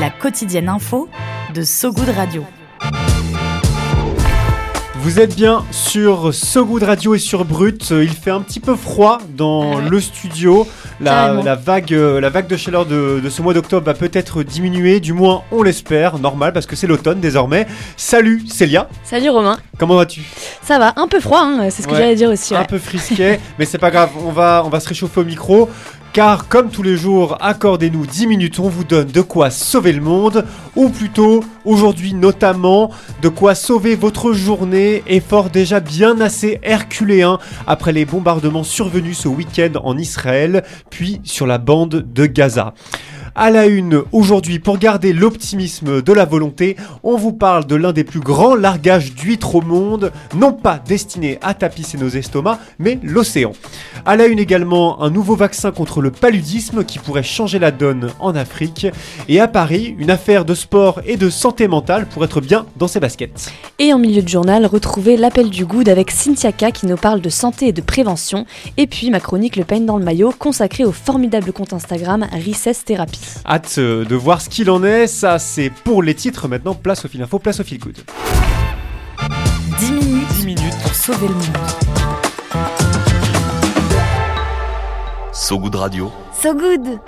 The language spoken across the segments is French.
La quotidienne info de So Good Radio. Vous êtes bien sur So Good Radio et sur Brut. Il fait un petit peu froid dans le studio. La, la vague, euh, la vague de chaleur de, de ce mois d'octobre va peut-être diminuer, du moins on l'espère, normal parce que c'est l'automne désormais. Salut Célia, Salut Romain, comment vas-tu? Ça va Un peu froid, hein, c'est ce que Ouais. j'allais dire aussi. Un peu frisquet, mais c'est pas grave, on va, on va se réchauffer au micro. Car comme tous les jours, accordez-nous 10 minutes, on vous donne de quoi sauver le monde, ou plutôt, aujourd'hui notamment, de quoi sauver votre journée, effort déjà bien assez herculéen après les bombardements survenus ce week-end en Israël, puis sur la bande de Gaza. À la une, aujourd'hui, pour garder l'optimisme de la volonté, on vous parle de l'un des plus grands largages d'huîtres au monde, non pas destiné à tapisser nos estomacs, mais l'océan. À la une également, un nouveau vaccin contre le paludisme qui pourrait changer la donne en Afrique. Et à Paris, une affaire de sport et de santé mentale pour être bien dans ses baskets. Et en milieu de journal, retrouvez l'appel du good avec Cynthia K qui nous parle de santé et de prévention. Et puis ma chronique Le Pain dans le maillot consacrée au formidable compte Instagram Recess Therapy. Hâte euh, de voir ce qu'il en est, ça c'est pour les titres, maintenant place au fil info, place au fil good. 10 minutes, 10 minutes pour sauver le monde. So Good Radio. So Good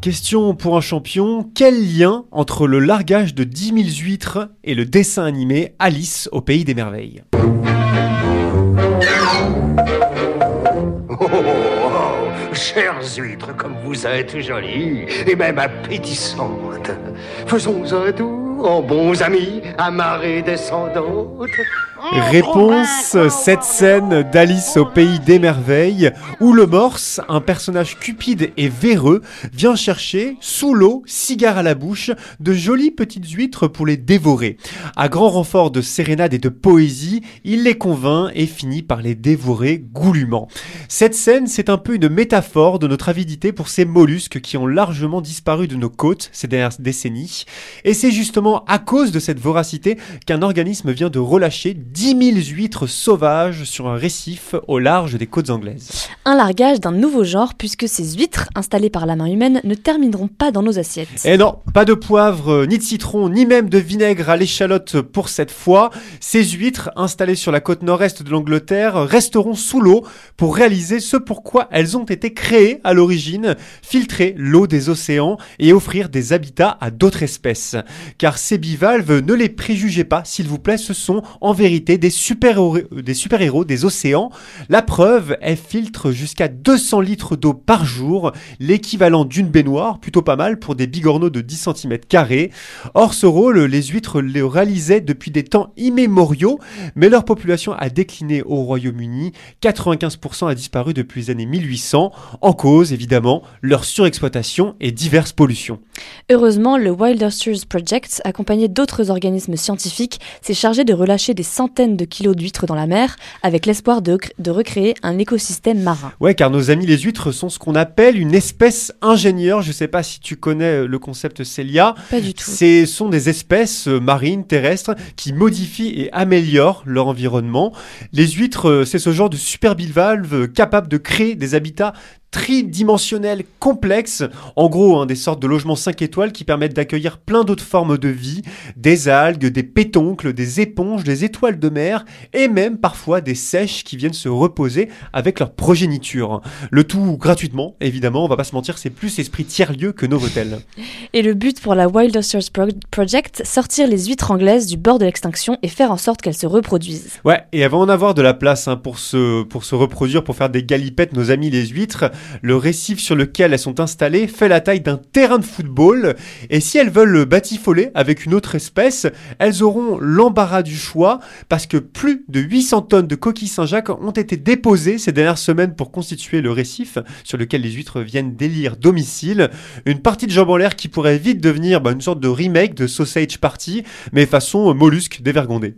Question pour un champion, quel lien entre le largage de 10 000 huîtres et le dessin animé Alice au pays des merveilles? Oh, oh, oh, chères huîtres, comme vous êtes jolies et même appétissantes. Faisons un tour en bons amis, amarrés descendantes. Réponse, cette scène d'Alice au pays des merveilles, où le morse, un personnage cupide et véreux, vient chercher, sous l'eau, cigare à la bouche, de jolies petites huîtres pour les dévorer. À grand renfort de sérénade et de poésie, il les convainc et finit par les dévorer goulûment. Cette scène, c'est un peu une métaphore de notre avidité pour ces mollusques qui ont largement disparu de nos côtes ces dernières décennies. Et c'est justement à cause de cette voracité qu'un organisme vient de relâcher 10 000 huîtres sauvages sur un récif au large des côtes anglaises. Un largage d'un nouveau genre puisque ces huîtres installées par la main humaine ne termineront pas dans nos assiettes. Et non, pas de poivre, euh, ni de citron, ni même de vinaigre à l'échalote pour cette fois. Ces huîtres, installées sur la côte nord-est de l'Angleterre, resteront sous l'eau pour réaliser ce pourquoi elles ont été créées à l'origine, filtrer l'eau des océans et offrir des habitats à d'autres espèces. Car ces bivalves, ne les préjugez pas, s'il vous plaît, ce sont en vérité des super-héros des, océans. La preuve, elles filtrent jusqu'à 200 litres d'eau par jour, l'équivalent d'une baignoire, plutôt pas mal pour des bigorneaux de 10 cm. Or, ce rôle, les huîtres le réalisaient depuis des temps immémoriaux, mais leur population a décliné au Royaume-Uni. 95% a disparu depuis les années 1800, en cause évidemment leur surexploitation et diverses pollutions. Heureusement, le Wild Project, accompagné d'autres organismes scientifiques, s'est chargé de relâcher des centaines de kilos d'huîtres dans la mer avec l'espoir de, de recréer un écosystème marin. Ouais, car nos amis les huîtres sont ce qu'on appelle une espèce ingénieure. Je sais pas si tu connais le concept Célia. Pas du tout. Ce sont des espèces euh, marines, terrestres, qui modifient et améliorent leur environnement. Les huîtres, euh, c'est ce genre de super bivalves capables de créer des habitats tridimensionnels complexes, en gros hein, des sortes de logements 5 étoiles qui permettent d'accueillir plein d'autres formes de vie, des algues, des pétoncles, des éponges, des étoiles de mer et même parfois des sèches qui viennent se reposer avec leur progéniture. Le tout gratuitement, évidemment, on va pas se mentir, c'est plus esprit tiers-lieu que Novotel. Et le but pour la Wild Oysters Pro- Project, sortir les huîtres anglaises du bord de l'extinction et faire en sorte qu'elles se reproduisent. Ouais, et avant en avoir de la place hein, pour, se, pour se reproduire, pour faire des galipettes, nos amis les huîtres, Le récif sur lequel elles sont installées fait la taille d'un terrain de football. Et si elles veulent le batifoler avec une autre espèce, elles auront l'embarras du choix parce que plus de 800 tonnes de coquilles Saint-Jacques ont été déposées ces dernières semaines pour constituer le récif sur lequel les huîtres viennent d'élire domicile. Une partie de jambes en l'air qui pourrait vite devenir bah, une sorte de remake de Sausage Party, mais façon mollusque dévergondé.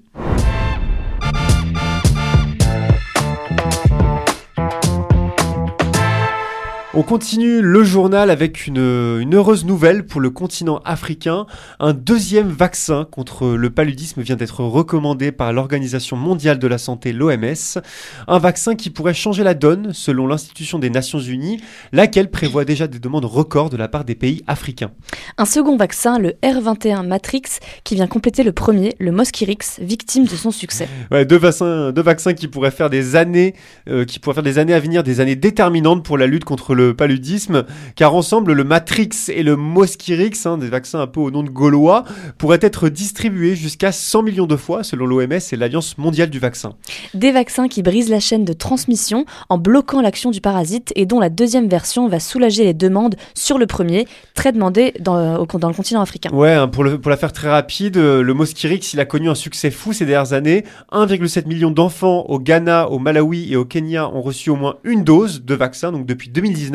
On continue le journal avec une, une, heureuse nouvelle pour le continent africain. Un deuxième vaccin contre le paludisme vient d'être recommandé par l'Organisation mondiale de la santé, l'OMS. Un vaccin qui pourrait changer la donne selon l'institution des Nations Unies, laquelle prévoit déjà des demandes records de la part des pays africains. Un second vaccin, le R21 Matrix, qui vient compléter le premier, le Mosquirix, victime de son succès. Ouais, deux, vaccins, deux vaccins qui pourraient faire des années, euh, qui pourraient faire des années à venir, des années déterminantes pour la lutte contre le paludisme, car ensemble, le Matrix et le Mosquirix, hein, des vaccins un peu au nom de gaulois, pourraient être distribués jusqu'à 100 millions de fois, selon l'OMS et l'Alliance mondiale du vaccin. Des vaccins qui brisent la chaîne de transmission en bloquant l'action du parasite et dont la deuxième version va soulager les demandes sur le premier, très demandé dans, dans le continent africain. Ouais, hein, pour, le, pour la faire très rapide, le Mosquirix, il a connu un succès fou ces dernières années. 1,7 million d'enfants au Ghana, au Malawi et au Kenya ont reçu au moins une dose de vaccin, donc depuis 2019.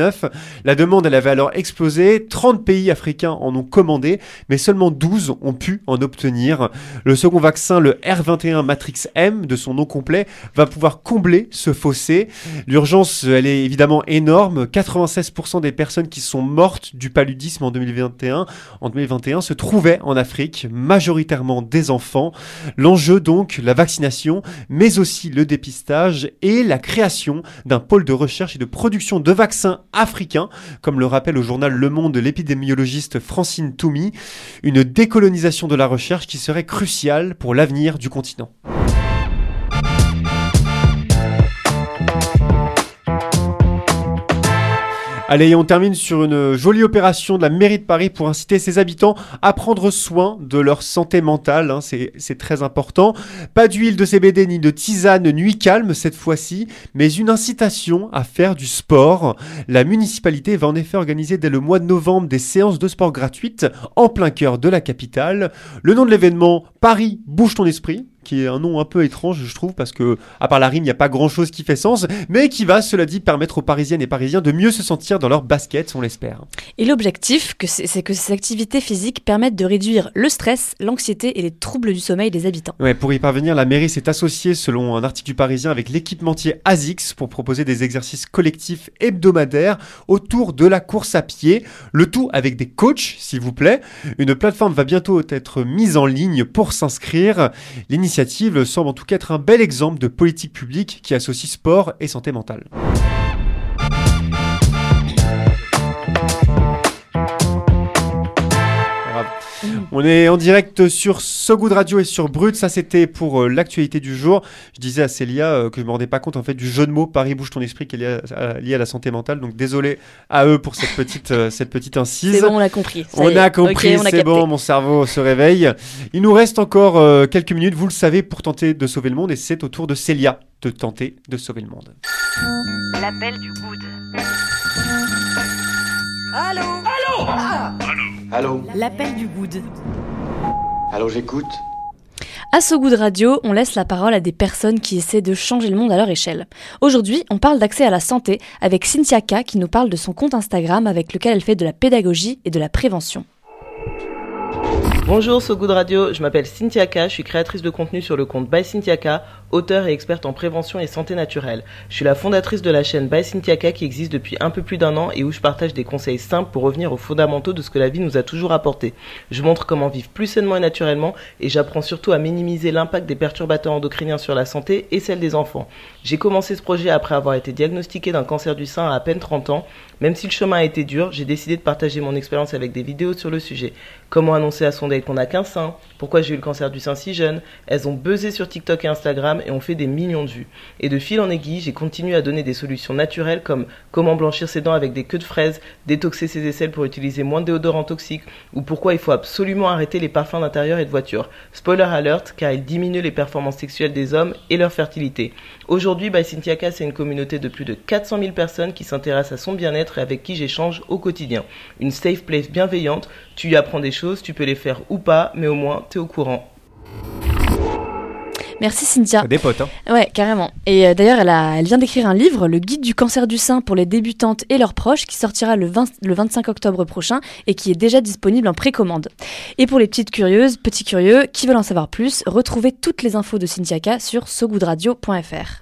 La demande, elle avait alors explosé. 30 pays africains en ont commandé, mais seulement 12 ont pu en obtenir. Le second vaccin, le R21 Matrix M, de son nom complet, va pouvoir combler ce fossé. L'urgence, elle est évidemment énorme. 96% des personnes qui sont mortes du paludisme en 2021, en 2021 se trouvaient en Afrique, majoritairement des enfants. L'enjeu donc, la vaccination, mais aussi le dépistage et la création d'un pôle de recherche et de production de vaccins africain, comme le rappelle au journal Le Monde l'épidémiologiste Francine Toumi, une décolonisation de la recherche qui serait cruciale pour l'avenir du continent. Allez, on termine sur une jolie opération de la mairie de Paris pour inciter ses habitants à prendre soin de leur santé mentale. Hein, c'est très important. Pas d'huile de CBD ni de tisane nuit calme cette fois-ci, mais une incitation à faire du sport. La municipalité va en effet organiser dès le mois de novembre des séances de sport gratuites en plein cœur de la capitale. Le nom de l'événement, Paris bouge ton esprit qui est un nom un peu étrange, je trouve, parce que, à part la rime, il n'y a pas grand chose qui fait sens, mais qui va, cela dit, permettre aux Parisiennes et Parisiens de mieux se sentir dans leur basket, on l'espère. Et l'objectif, c'est que ces activités physiques permettent de réduire le stress, l'anxiété et les troubles du sommeil des habitants. Ouais, pour y parvenir, la mairie s'est associée, selon un article du Parisien, avec l'équipementier ASICS pour proposer des exercices collectifs hebdomadaires autour de la course à pied, le tout avec des coachs, s'il vous plaît. Une plateforme va bientôt être mise en ligne pour s'inscrire. L'initiative Semble en tout cas être un bel exemple de politique publique qui associe sport et santé mentale. On est en direct sur So Good Radio et sur Brut. Ça, c'était pour euh, l'actualité du jour. Je disais à Célia euh, que je me rendais pas compte en fait du jeu de mots Paris bouge ton esprit qui est lié à, lié à la santé mentale. Donc désolé à eux pour cette petite euh, cette petite incise. C'est bon, on l'a compris. on a compris, c'est bon, mon cerveau se réveille. Il nous reste encore quelques minutes, vous le savez, pour tenter de sauver le monde et c'est au tour de Célia de tenter de sauver le monde. L'appel du good. Allô? Allô? Allô Allô L'appel du good. Allô, j'écoute à So Good Radio, on laisse la parole à des personnes qui essaient de changer le monde à leur échelle. Aujourd'hui, on parle d'accès à la santé avec Cynthia K qui nous parle de son compte Instagram avec lequel elle fait de la pédagogie et de la prévention. Bonjour So Good Radio, je m'appelle Cynthia K, je suis créatrice de contenu sur le compte By Cynthia K, et experte en prévention et santé naturelle. Je suis la fondatrice de la chaîne By Cynthia K qui existe depuis un peu plus d'un an et où je partage des conseils simples pour revenir aux fondamentaux de ce que la vie nous a toujours apporté. Je montre comment vivre plus sainement et naturellement et j'apprends surtout à minimiser l'impact des perturbateurs endocriniens sur la santé et celle des enfants. J'ai commencé ce projet après avoir été diagnostiqué d'un cancer du sein à à peine 30 ans. Même si le chemin a été dur, j'ai décidé de partager mon expérience avec des vidéos sur le sujet. Comment annoncer à son date qu'on a qu'un sein Pourquoi j'ai eu le cancer du sein si jeune? Elles ont buzzé sur TikTok et Instagram et ont fait des millions de vues. Et de fil en aiguille, j'ai continué à donner des solutions naturelles comme comment blanchir ses dents avec des queues de fraises, détoxer ses aisselles pour utiliser moins de déodorants toxiques, ou pourquoi il faut absolument arrêter les parfums d'intérieur et de voiture. Spoiler alert, car ils diminuent les performances sexuelles des hommes et leur fertilité. Aujourd'hui, by Cynthia c'est une communauté de plus de 400 000 personnes qui s'intéressent à son bien-être et avec qui j'échange au quotidien. Une safe place bienveillante, tu y apprends des choses, tu peux les faire ou pas, mais au moins, t'es au courant. Merci Cynthia. Des potes, hein. Ouais, carrément. Et euh, d'ailleurs, elle, a- elle vient d'écrire un livre, Le guide du cancer du sein pour les débutantes et leurs proches, qui sortira le, 20 le 25 octobre prochain et qui est déjà disponible en précommande. Et pour les petites curieuses, petits curieux, qui veulent en savoir plus, retrouvez toutes les infos de Cynthia K sur sogoodradio.fr.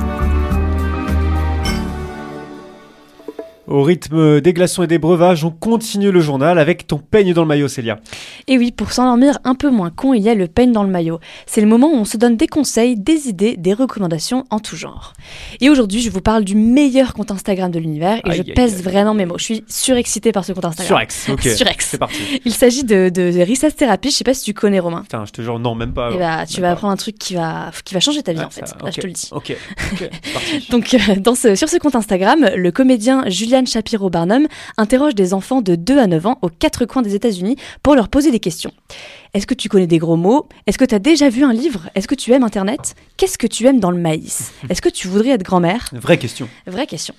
Au rythme des glaçons et des breuvages, on continue le journal avec ton peigne dans le maillot, Célia. Et oui, pour s'endormir un peu moins con, il y a le peigne dans le maillot. C'est le moment où on se donne des conseils, des idées, des recommandations en tout genre. Et aujourd'hui, je vous parle du meilleur compte Instagram de l'univers et Aïe, je pèse aïe. vraiment mes mots. Je suis surexcitée par ce compte Instagram. Surex, ok. Surex. C'est parti. Il s'agit de, de, de Rissas Therapy, je sais pas si tu connais Romain. Putain, je te jure, non, même pas. Et alors. bah, tu vas pas. apprendre un truc qui va, qui va changer ta vie Ouais, en fait. ça- Là, je te le dis. Ok, ok, c'est parti. Donc, euh, dans ce, sur ce compte Instagram, le comédien Julian Shapiro Barnum interroge des enfants de 2 à 9 ans aux quatre coins des États-Unis pour leur poser des questions. Est-ce que tu connais des gros mots? Est-ce que tu as déjà vu un livre? Est-ce que tu aimes Internet? Qu'est-ce que tu aimes dans le maïs? Est-ce que tu voudrais être grand-mère? Vraie question. Vraie question.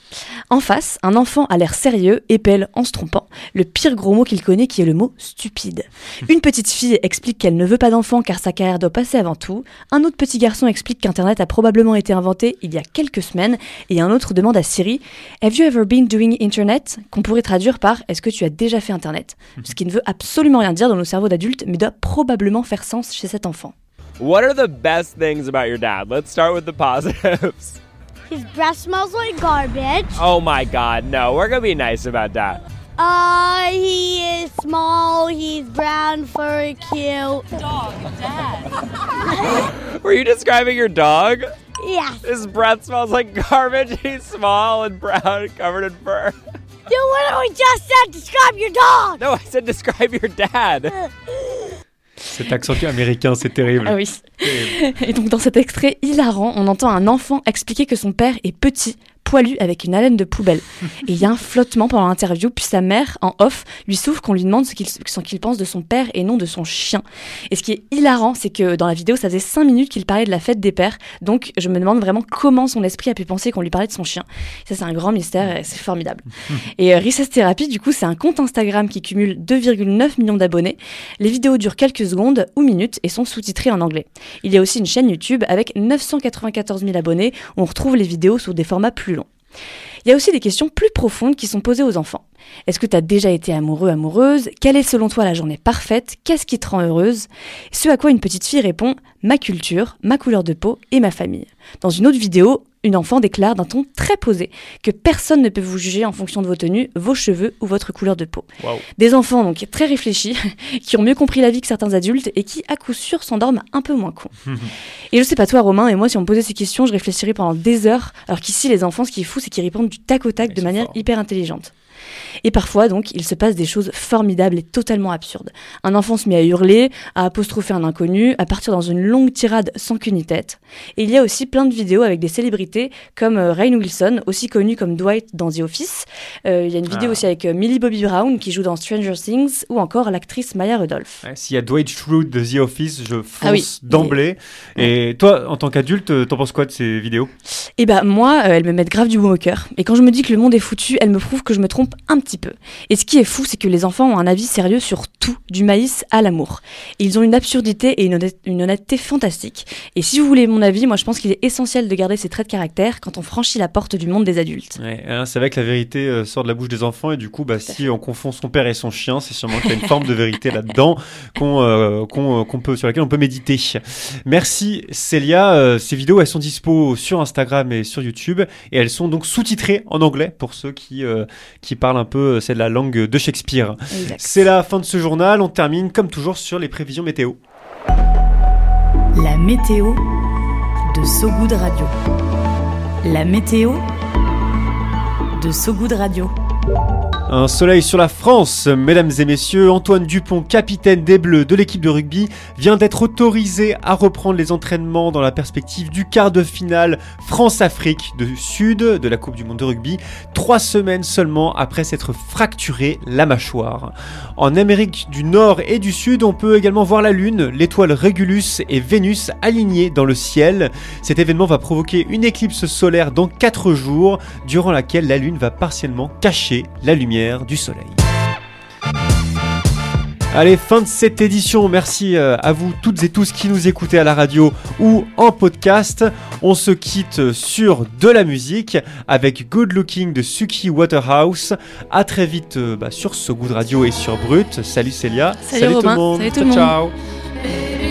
En face, un enfant a l'air sérieux et pèle en se trompant le pire gros mot qu'il connaît qui est le mot stupide. Une petite fille explique qu'elle ne veut pas d'enfant car sa carrière doit passer avant tout. Un autre petit garçon explique qu'Internet a probablement été inventé il y a quelques semaines. Et un autre demande à Siri Have you ever been doing Internet qu'on pourrait traduire par Est-ce que tu as déjà fait Internet? Ce qui ne veut absolument rien dire dans nos cerveaux d'adultes mais doit probablement faire sens chez cet enfant. What are the best things about your dad? Let's start with the positives. His breath smells like garbage. Oh my god, no, we're gonna be nice about that. Uh, he is small, he's brown, furry, cute. Dog, dad. Were you describing your dog? Yes. His breath smells like garbage. He's small and brown and covered in fur. You literally just said describe your dog. No, I said describe your dad. Cet accent américain, c'est terrible. Ah oui. Et donc dans cet extrait hilarant, on entend un enfant expliquer que son père est petit, poilu avec une haleine de poubelle. Et il y a un flottement pendant l'interview, puis sa mère, en off, lui souffle qu'on lui demande ce qu'il qu'il pense de son père et non de son chien. Et ce qui est hilarant, c'est que dans la vidéo, ça faisait 5 minutes qu'il parlait de la fête des pères. Donc je me demande vraiment comment son esprit a pu penser qu'on lui parlait de son chien. Ça c'est un grand mystère et c'est formidable. Et euh, Recess Therapy, du coup, c'est un compte Instagram qui cumule 2,9 millions d'abonnés. Les vidéos durent quelques secondes ou minutes et sont sous-titrées en anglais. Il y a aussi une chaîne YouTube avec 994 000 abonnés où on retrouve les vidéos sous des formats plus longs. Il y a aussi des questions plus profondes qui sont posées aux enfants. Est-ce que tu as déjà été amoureux, amoureuse? Quelle est selon toi la journée parfaite? Qu'est-ce qui te rend heureuse? Ce à quoi une petite fille répond ma culture, ma couleur de peau et ma famille. Dans une autre vidéo, une enfant déclare d'un ton très posé que personne ne peut vous juger en fonction de vos tenues, vos cheveux ou votre couleur de peau. Des enfants donc très réfléchis, qui ont mieux compris la vie que certains adultes et qui, à coup sûr, s'endorment un peu moins cons. Et je sais pas toi, Romain, et moi, si on me posait ces questions, je réfléchirais pendant des heures. Alors qu'ici, les enfants, ce qui est fou, c'est qu'ils répondent du tac au tac de manière hyper intelligente. Et parfois, donc, il se passe des choses formidables et totalement absurdes. Un enfant se met à hurler, à apostropher un inconnu, à partir dans une longue tirade sans queue ni tête. Et il y a aussi plein de vidéos avec des célébrités comme euh, Rainn Wilson, aussi connu comme Dwight dans The Office. Euh, il y a une vidéo Ah. aussi avec euh, Millie Bobby Brown qui joue dans Stranger Things ou encore l'actrice Maya Rudolph. Ouais, S'il y a Dwight Schrute de The Office, je fonce Ah oui, d'emblée. Et toi, en tant qu'adulte, t'en penses quoi de ces vidéos? Et bah moi, euh, elles me mettent grave du baume au cœur. Et quand je me dis que le monde est foutu, elles me prouvent que je me trompe un petit peu. Et ce qui est fou, c'est que les enfants ont un avis sérieux sur tout, du maïs à l'amour. Ils ont une absurdité et une, une honnêteté fantastique. Et si vous voulez mon avis, moi je pense qu'il est essentiel de garder ces traits de caractère quand on franchit la porte du monde des adultes. Ouais, hein, c'est vrai que la vérité euh, sort de la bouche des enfants et du coup, bah, si on confond son père et son chien, c'est sûrement qu'il y a une forme de vérité là-dedans qu'on euh, qu'on, euh, qu'on peut, sur laquelle on peut méditer. Merci Célia. Euh, ces vidéos, elles sont dispo sur Instagram Instagram et sur YouTube. Et elles sont donc sous-titrées en anglais pour ceux qui, euh, qui parlent un peu, c'est la langue de Shakespeare. C'est la fin de ce journal. On termine comme toujours sur les prévisions météo. La météo de So Good Radio. La météo de So Good Radio. Un soleil sur la France, mesdames et messieurs. Antoine Dupont, capitaine des Bleus de l'équipe de rugby, vient d'être autorisé à reprendre les entraînements dans la perspective du quart de finale France-Afrique de Sud de la Coupe du Monde de rugby, trois semaines seulement après s'être fracturé la mâchoire. En Amérique du Nord et du Sud, on peut également voir la Lune, l'étoile Régulus et Vénus alignées dans le ciel. Cet événement va provoquer une éclipse solaire dans 4 jours, durant laquelle la Lune va partiellement cacher la lumière du soleil. Allez, fin de cette édition. Merci euh, à vous toutes et tous qui nous écoutez à la radio ou en podcast. On se quitte sur de la musique avec Good Looking de Suki Waterhouse. À très vite euh, bah, sur So Good Radio et sur Brut. Salut Célia. Salut Robin. tout le monde. Salut tout le ciao, monde. ciao.